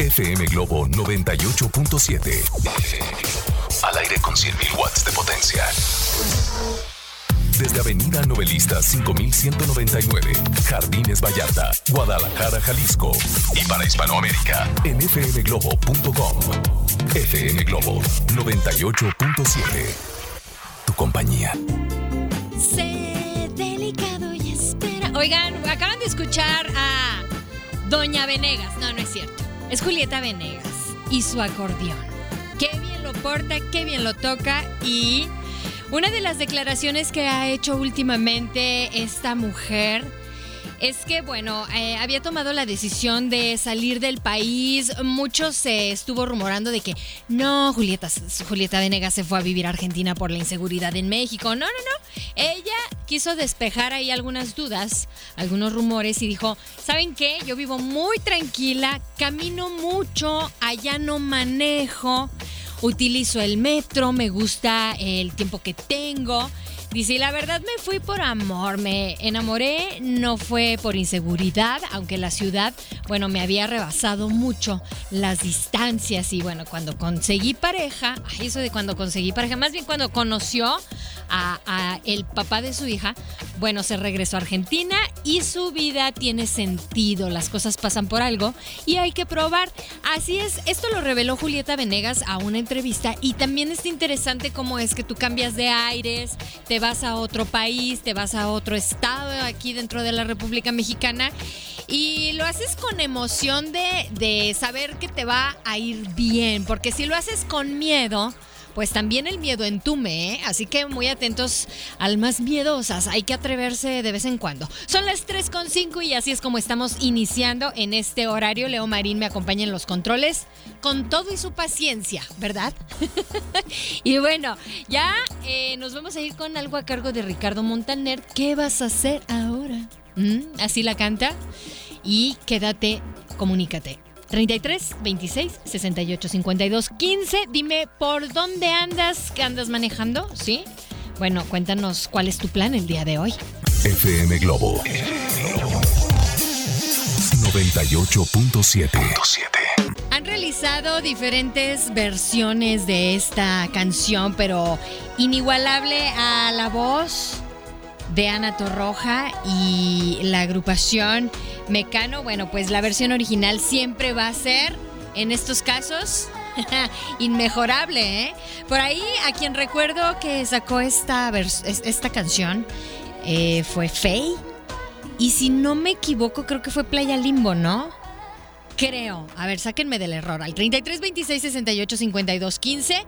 FM Globo 98.7. Al aire con 100.000 watts de potencia. Desde Avenida Novelista 5199, Jardines Vallarta, Guadalajara, Jalisco. Y para Hispanoamérica, en fmglobo.com. FM Globo 98.7. Tu compañía. Sé delicado y espera. Oigan, acaban de escuchar a Doña Venegas. No, no es cierto. Es Julieta Venegas y su acordeón. Qué bien lo porta, qué bien lo toca y una de las declaraciones que ha hecho últimamente esta mujer es que, bueno, eh, había tomado la decisión de salir del país. Mucho se estuvo rumorando de que no, Julieta, Julieta Venegas se fue a vivir a Argentina por la inseguridad en México. No, no, no. Ella quiso despejar ahí algunas dudas, algunos rumores y dijo, ¿saben qué? Yo vivo muy tranquila, camino mucho, allá no manejo, utilizo el metro, me gusta el tiempo que tengo. Dice, la verdad me fui por amor, me enamoré, no fue por inseguridad, aunque la ciudad, bueno, me había rebasado mucho las distancias y bueno, cuando conseguí pareja, ay, eso de cuando conseguí pareja, más bien cuando conoció a, el papá de su hija, bueno, se regresó a Argentina y su vida tiene sentido, las cosas pasan por algo y hay que probar. Así es, esto lo reveló Julieta Venegas a una entrevista y también es interesante cómo es que tú cambias de aires, te vas a otro país, te vas a otro estado aquí dentro de la República Mexicana y lo haces con emoción de, de saber que te va a ir bien, porque si lo haces con miedo, pues también el miedo entume, ¿eh? Así que muy atentos almas miedosas, hay que atreverse de vez en cuando. Son las 3.5 y así es como estamos iniciando en este horario. Leo Marín me acompaña en los controles con todo y su paciencia, ¿verdad? y bueno, ya eh, nos vamos a ir con algo a cargo de Ricardo Montaner. ¿Qué vas a hacer ahora? ¿Mm? Así la canta. Y quédate, comunícate. 33 26 68 52 15. Dime por dónde andas, qué andas manejando, ¿sí? Bueno, cuéntanos cuál es tu plan el día de hoy. FM Globo 98.7. Han realizado diferentes versiones de esta canción, pero inigualable a la voz de Ana Torroja y la agrupación Mecano. Bueno, pues la versión original siempre va a ser, en estos casos, inmejorable. ¿eh? Por ahí, a quien recuerdo que sacó esta, esta canción eh, fue Faye. Y si no me equivoco, creo que fue Playa Limbo, ¿no? Creo. A ver, sáquenme del error. Al 33 26 68 52 15.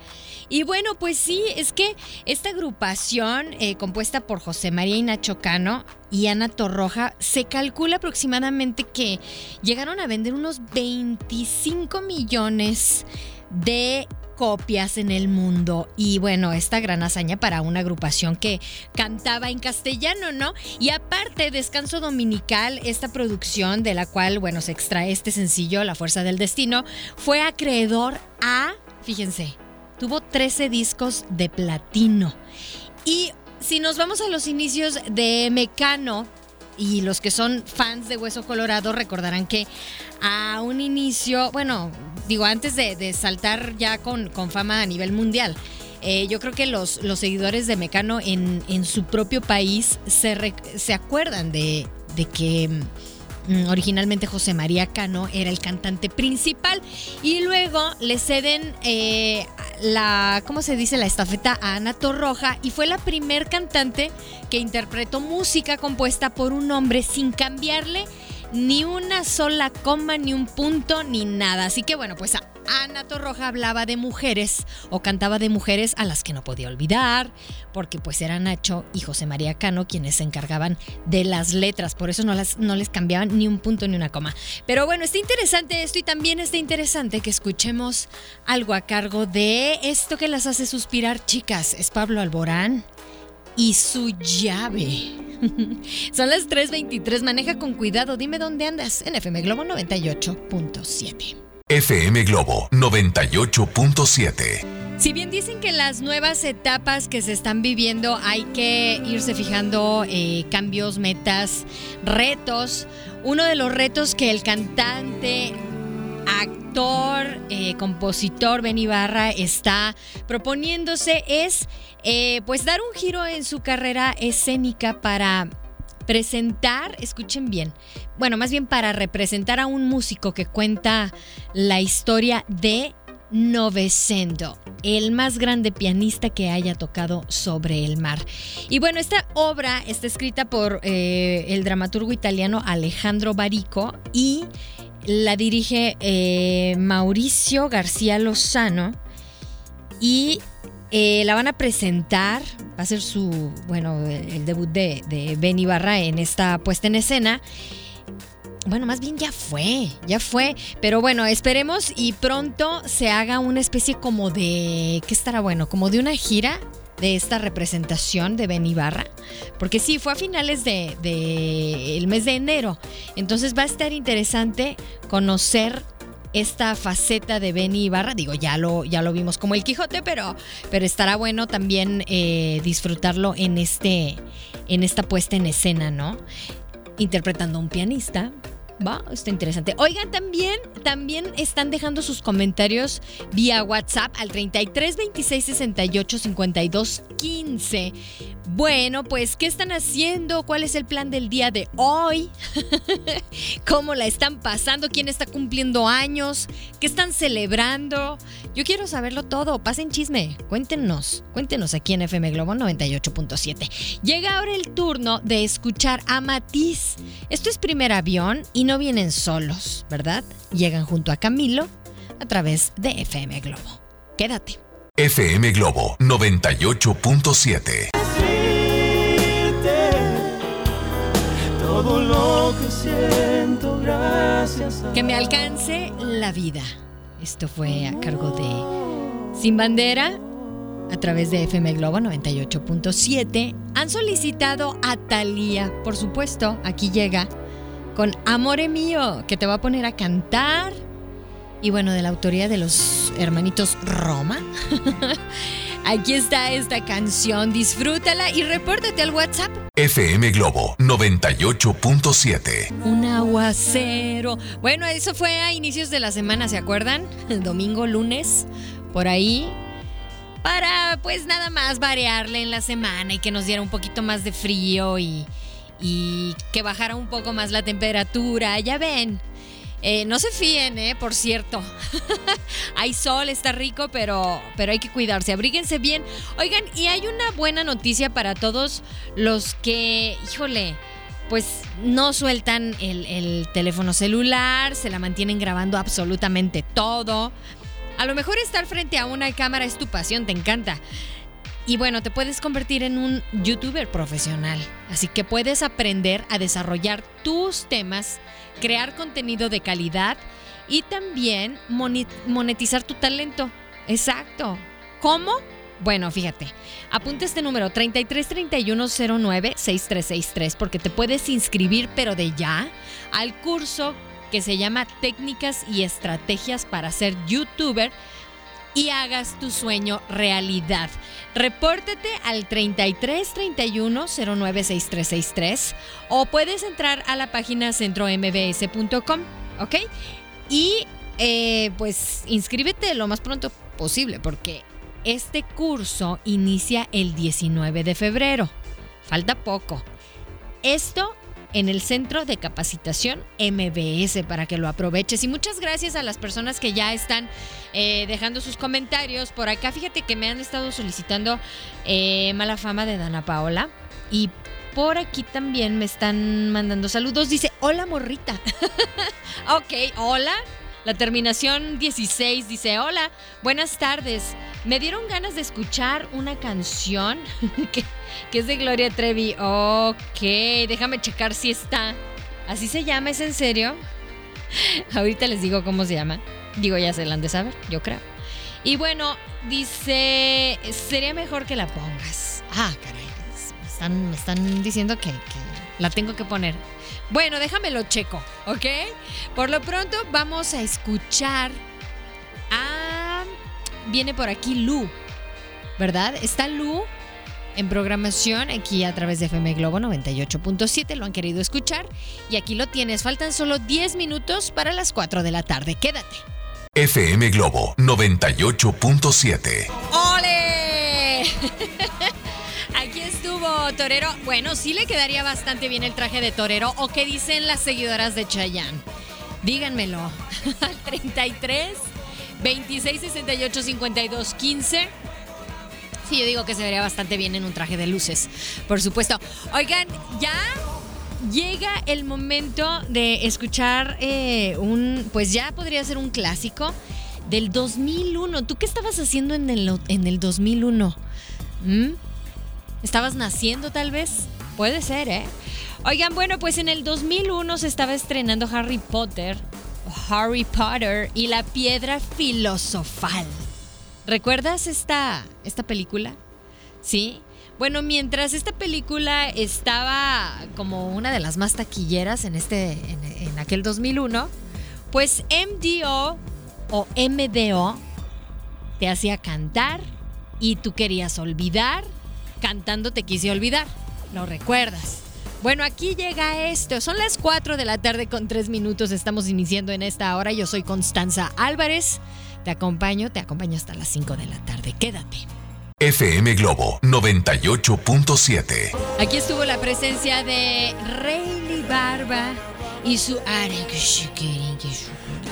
Y bueno, pues sí, es que esta agrupación eh, compuesta por José María y Nacho Cano y Ana Torroja se calcula aproximadamente que llegaron a vender unos 25 millones de copias en el mundo. Y bueno, esta gran hazaña para una agrupación que cantaba en castellano, ¿no? Y aparte, Descanso Dominical, esta producción de la cual, bueno, se extrae este sencillo, La Fuerza del Destino, fue acreedor a, fíjense, tuvo 13 discos de platino. Y si nos vamos a los inicios de Mecano, y los que son fans de Hueso Colorado recordarán que a un inicio, bueno, digo, antes de, saltar ya con, fama a nivel mundial, eh, yo creo que los, seguidores de Mecano en, su propio país se, acuerdan de, de que mm, originalmente José María Cano era el cantante principal y luego le ceden eh, la, ¿cómo se dice? La estafeta a Ana Torroja y fue la primer cantante que interpretó música compuesta por un hombre sin cambiarle ni una sola coma, ni un punto, ni nada. Así que bueno, pues Ana Torroja hablaba de mujeres o cantaba de mujeres a las que no podía olvidar, porque pues era Nacho y José María Cano quienes se encargaban de las letras, por eso no, las, no les cambiaban ni un punto ni una coma. Pero bueno, está interesante esto y también está interesante que escuchemos algo a cargo de esto que las hace suspirar, chicas. Es Pablo Alborán y su llave. Son las 3.23, maneja con cuidado, dime dónde andas en FM Globo 98.7. FM Globo 98.7. Si bien dicen que las nuevas etapas que se están viviendo hay que irse fijando eh, cambios, metas, retos, uno de los retos que el cantante, actor, eh, compositor Ben Ibarra está proponiéndose es eh, pues dar un giro en su carrera escénica para presentar, escuchen bien, bueno, más bien para representar a un músico que cuenta la historia de Novecento, el más grande pianista que haya tocado sobre el mar. Y bueno, esta obra está escrita por eh, el dramaturgo italiano Alejandro Barico y la dirige eh, Mauricio García Lozano y eh, la van a presentar, va a ser su, bueno, el, debut de, de Ben Ibarra en esta puesta en escena. Bueno, más bien ya fue, ya fue. Pero bueno, esperemos y pronto se haga una especie como de, ¿qué estará bueno? Como de una gira de esta representación de Ben Ibarra. Porque sí, fue a finales del de, mes de enero. Entonces va a estar interesante conocer esta faceta de Benny Ibarra. Digo, ya lo, ya lo vimos como el Quijote, pero, pero estará bueno también eh, disfrutarlo en, este, en esta puesta en escena, ¿no? Interpretando a un pianista, Va, está interesante. Oigan, también, también están dejando sus comentarios vía WhatsApp al 33 26 68 52 15. Bueno, pues, ¿qué están haciendo? ¿Cuál es el plan del día de hoy? ¿Cómo la están pasando? ¿Quién está cumpliendo años? ¿Qué están celebrando? Yo quiero saberlo todo. Pasen chisme. Cuéntenos. Cuéntenos aquí en FM Globo 98.7. Llega ahora el turno de escuchar a Matiz. Esto es primer avión no vienen solos, ¿verdad? Llegan junto a Camilo a través de FM Globo. Quédate. FM Globo 98.7. Todo lo que siento gracias Que me alcance la vida. Esto fue a cargo de Sin Bandera a través de FM Globo 98.7. Han solicitado a Thalía, por supuesto, aquí llega con Amore Mío, que te va a poner a cantar. Y bueno, de la autoría de los hermanitos Roma. Aquí está esta canción, disfrútala y repórtate al WhatsApp. FM Globo 98.7. Un aguacero. Bueno, eso fue a inicios de la semana, ¿se acuerdan? El domingo, lunes, por ahí. Para pues nada más variarle en la semana y que nos diera un poquito más de frío y, y que bajara un poco más la temperatura. Ya ven. Eh, no se fíen, eh, por cierto. hay sol, está rico, pero, pero hay que cuidarse. Abríguense bien. Oigan, y hay una buena noticia para todos los que, híjole, pues no sueltan el, el teléfono celular, se la mantienen grabando absolutamente todo. A lo mejor estar frente a una cámara es tu pasión, te encanta. Y bueno, te puedes convertir en un youtuber profesional. Así que puedes aprender a desarrollar tus temas, crear contenido de calidad y también monetizar tu talento. Exacto. ¿Cómo? Bueno, fíjate, apunta este número 3331096363 porque te puedes inscribir, pero de ya, al curso que se llama Técnicas y Estrategias para ser youtuber y hagas tu sueño realidad. Repórtate al 33 31 096363 o puedes entrar a la página centrombs.com, ¿ok? Y eh, pues inscríbete lo más pronto posible porque este curso inicia el 19 de febrero. Falta poco. Esto en el Centro de Capacitación MBS para que lo aproveches. Y muchas gracias a las personas que ya están eh, dejando sus comentarios por acá. Fíjate que me han estado solicitando eh, mala fama de Dana Paola y por aquí también me están mandando saludos. Dice, hola morrita. ok, hola. La terminación 16 dice, hola, buenas tardes. Me dieron ganas de escuchar una canción que, que es de Gloria Trevi. Ok, déjame checar si está. ¿Así se llama? ¿Es en serio? Ahorita les digo cómo se llama. Digo, ya se la han de saber, yo creo. Y bueno, dice, sería mejor que la pongas. Ah, caray, me están, me están diciendo que, que la tengo que poner. Bueno, déjamelo checo, ¿ok? Por lo pronto vamos a escuchar a... Viene por aquí Lu, ¿verdad? Está Lu en programación aquí a través de FM Globo 98.7. Lo han querido escuchar y aquí lo tienes. Faltan solo 10 minutos para las 4 de la tarde. Quédate. FM Globo 98.7. ¡Ole! Torero. Bueno, sí le quedaría bastante bien el traje de Torero. ¿O qué dicen las seguidoras de Chayanne? Díganmelo. Al 33 26 68 52 15. Sí, yo digo que se vería bastante bien en un traje de luces, por supuesto. Oigan, ya llega el momento de escuchar eh, un, pues ya podría ser un clásico del 2001. ¿Tú qué estabas haciendo en el, en el 2001? ¿Mm? ¿Estabas naciendo tal vez? Puede ser, ¿eh? Oigan, bueno, pues en el 2001 se estaba estrenando Harry Potter, Harry Potter y la piedra filosofal. ¿Recuerdas esta, esta película? Sí. Bueno, mientras esta película estaba como una de las más taquilleras en, este, en, en aquel 2001, pues MDO o MDO te hacía cantar y tú querías olvidar, cantando te quise olvidar. ¿Lo recuerdas? Bueno, aquí llega esto. Son las 4 de la tarde con 3 minutos. Estamos iniciando en esta hora. Yo soy Constanza Álvarez. Te acompaño, te acompaño hasta las 5 de la tarde. Quédate. FM Globo 98.7. Aquí estuvo la presencia de Rayleigh Barba y su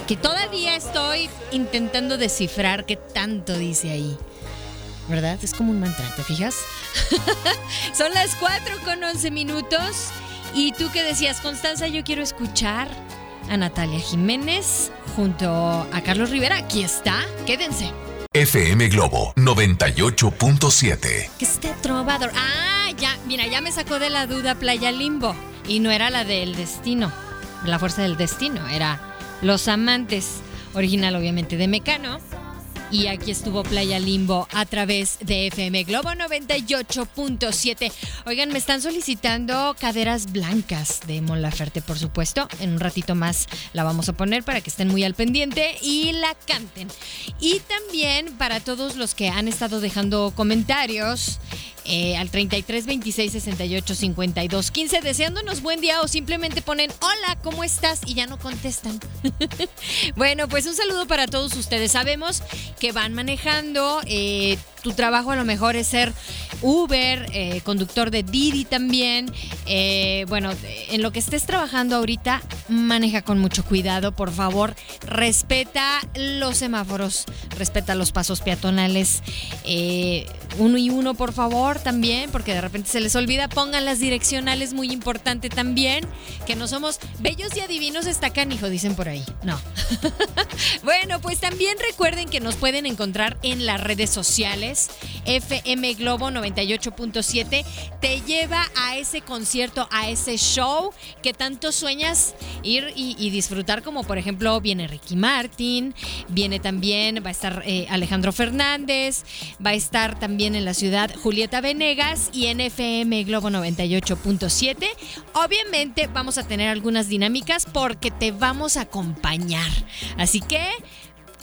que todavía estoy intentando descifrar qué tanto dice ahí. ¿Verdad? Es como un mantra, ¿te fijas? Son las 4 con 11 minutos. ¿Y tú qué decías, Constanza? Yo quiero escuchar a Natalia Jiménez junto a Carlos Rivera. Aquí está, quédense. FM Globo 98.7. Que esté trovador. Ah, ya, mira, ya me sacó de la duda Playa Limbo. Y no era la del destino, la fuerza del destino, era Los Amantes, original obviamente de Mecano. Y aquí estuvo Playa Limbo a través de FM Globo 98.7. Oigan, me están solicitando caderas blancas de Mon Laferte, por supuesto. En un ratito más la vamos a poner para que estén muy al pendiente y la canten. Y también para todos los que han estado dejando comentarios eh, al 33 26 68 52 15 deseándonos buen día o simplemente ponen hola, ¿cómo estás? y ya no contestan. bueno, pues un saludo para todos ustedes. Sabemos que van manejando, eh, tu trabajo a lo mejor es ser Uber, eh, conductor de Didi también. Eh, bueno, en lo que estés trabajando ahorita, maneja con mucho cuidado, por favor. Respeta los semáforos, respeta los pasos peatonales. Eh, uno y uno, por favor, también, porque de repente se les olvida. Pongan las direccionales, muy importante también. Que no somos bellos y adivinos estacan, hijo, dicen por ahí. No. bueno, pues también recuerden que nos pueden encontrar en las redes sociales. FM Globo 98.7 te lleva a ese concierto, a ese show que tanto sueñas ir y, disfrutar, como por ejemplo viene Ricky Martin, viene también, va a estar eh, Alejandro Fernández, va a estar también en la ciudad Julieta Venegas y en FM Globo 98.7. Obviamente vamos a tener algunas dinámicas porque te vamos a acompañar. Así que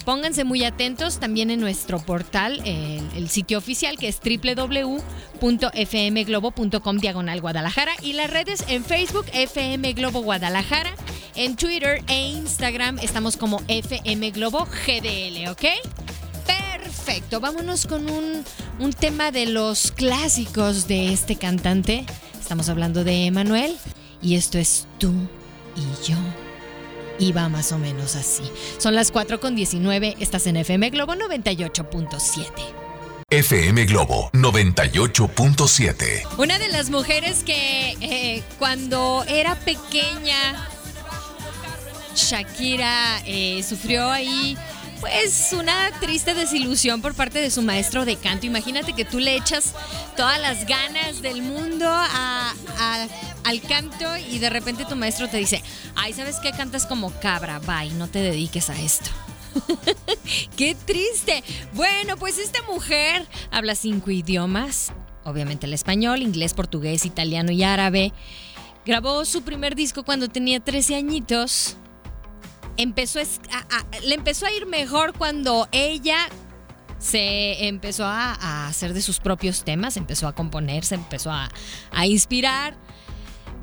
Pónganse muy atentos también en nuestro portal, el, el sitio oficial que es www.fmglobo.com diagonal Guadalajara y las redes en Facebook FM Globo Guadalajara, en Twitter e Instagram estamos como FM Globo GDL, ¿ok? Perfecto, vámonos con un, un tema de los clásicos de este cantante. Estamos hablando de Emanuel y esto es tú y yo y va más o menos así. Son las 4 con 19, estás en FM Globo 98.7. FM Globo 98.7. Una de las mujeres que eh, cuando era pequeña, Shakira eh, sufrió ahí pues una triste desilusión por parte de su maestro de canto. Imagínate que tú le echas todas las ganas del mundo al canto y de repente tu maestro te dice, ay, ¿sabes qué? Cantas como cabra, bye, no te dediques a esto. ¡Qué triste! Bueno, pues esta mujer habla cinco idiomas, obviamente el español, inglés, portugués, italiano y árabe. Grabó su primer disco cuando tenía 13 añitos. Empezó le empezó a ir mejor cuando ella se empezó a, hacer de sus propios temas, empezó a componerse, empezó a, a inspirar.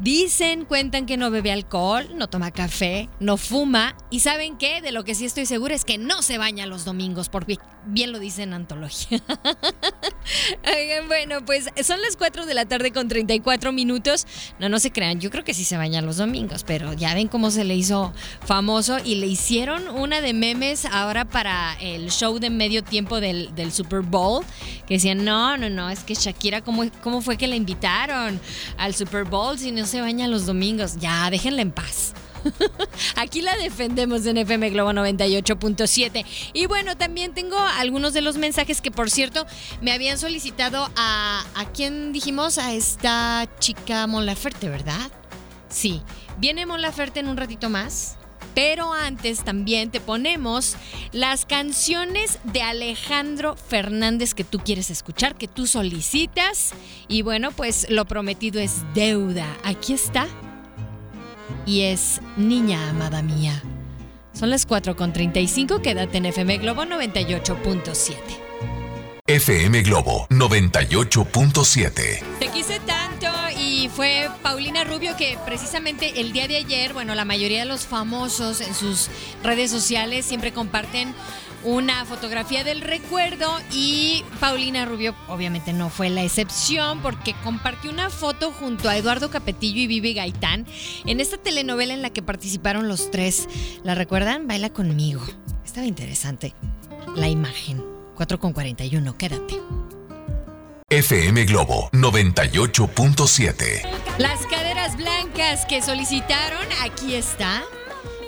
Dicen, cuentan que no bebe alcohol, no toma café, no fuma y saben qué, de lo que sí estoy segura es que no se baña los domingos, porque bien lo dice en antología. bueno, pues son las 4 de la tarde con 34 minutos. No, no se crean, yo creo que sí se baña los domingos, pero ya ven cómo se le hizo famoso y le hicieron una de memes ahora para el show de medio tiempo del, Super Bowl, que decían, no, no, no, es que Shakira, ¿cómo, cómo fue que la invitaron al Super Bowl si no se baña los domingos? Ya, déjenla en paz. Aquí la defendemos en FM Globo 98.7. Y bueno, también tengo algunos de los mensajes que, por cierto, me habían solicitado a. ¿A quién dijimos? A esta chica Molaferte, ¿verdad? Sí. Viene Molaferte en un ratito más. Pero antes también te ponemos las canciones de Alejandro Fernández que tú quieres escuchar, que tú solicitas. Y bueno, pues lo prometido es deuda. Aquí está y es Niña Amada Mía. Son las 4.35, quédate en FM Globo 98.7. FM Globo 98.7. Te quise y fue Paulina Rubio que precisamente el día de ayer, bueno, la mayoría de los famosos en sus redes sociales siempre comparten una fotografía del recuerdo y Paulina Rubio obviamente no fue la excepción porque compartió una foto junto a Eduardo Capetillo y Vivi Gaitán en esta telenovela en la que participaron los tres. ¿La recuerdan? Baila conmigo. Estaba interesante la imagen. 4 con 41, quédate. FM Globo 98.7. Las caderas blancas que solicitaron, aquí está.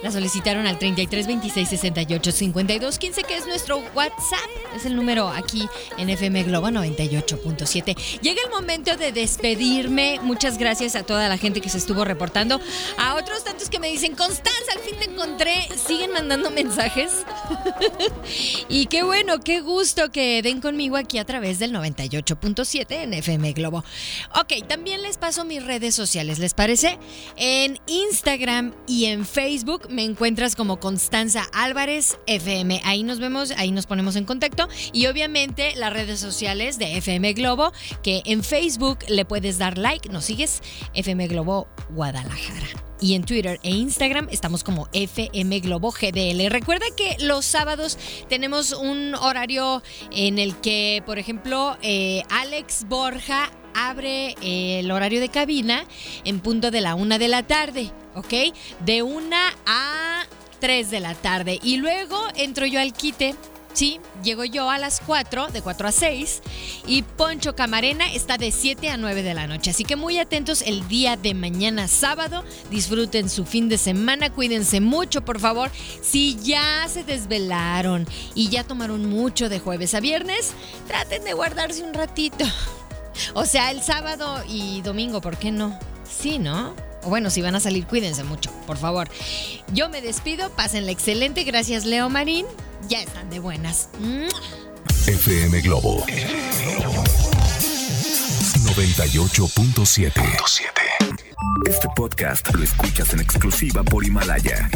La solicitaron al 33 26 68 52 15, que es nuestro WhatsApp. Es el número aquí en FM Globo 98.7. Llega el momento de despedirme. Muchas gracias a toda la gente que se estuvo reportando. A otros tantos que me dicen, Constanza, al fin te encontré. Siguen mandando mensajes. y qué bueno, qué gusto que den conmigo aquí a través del 98.7 en FM Globo. Ok, también les paso mis redes sociales, ¿les parece? En Instagram y en Facebook me encuentras como Constanza Álvarez FM. Ahí nos vemos, ahí nos ponemos en contacto. Y obviamente las redes sociales de FM Globo, que en Facebook le puedes dar like, nos sigues, FM Globo Guadalajara. Y en Twitter e Instagram estamos como FM Globo GDL. Recuerda que los sábados tenemos un horario en el que, por ejemplo, eh, Alex Borja abre eh, el horario de cabina en punto de la una de la tarde. ¿ok? De una a 3 de la tarde. Y luego entro yo al quite. Sí, llego yo a las 4, de 4 a 6, y Poncho Camarena está de 7 a 9 de la noche. Así que muy atentos el día de mañana sábado. Disfruten su fin de semana, cuídense mucho, por favor. Si ya se desvelaron y ya tomaron mucho de jueves a viernes, traten de guardarse un ratito. O sea, el sábado y domingo, ¿por qué no? Sí, ¿no? O bueno, si van a salir, cuídense mucho, por favor. Yo me despido, pásenla excelente. Gracias, Leo Marín. Ya están de buenas. FM Globo 98.7. Este podcast lo escuchas en exclusiva por Himalaya.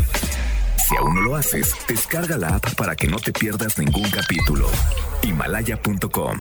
Si aún no lo haces, descarga la app para que no te pierdas ningún capítulo. Himalaya.com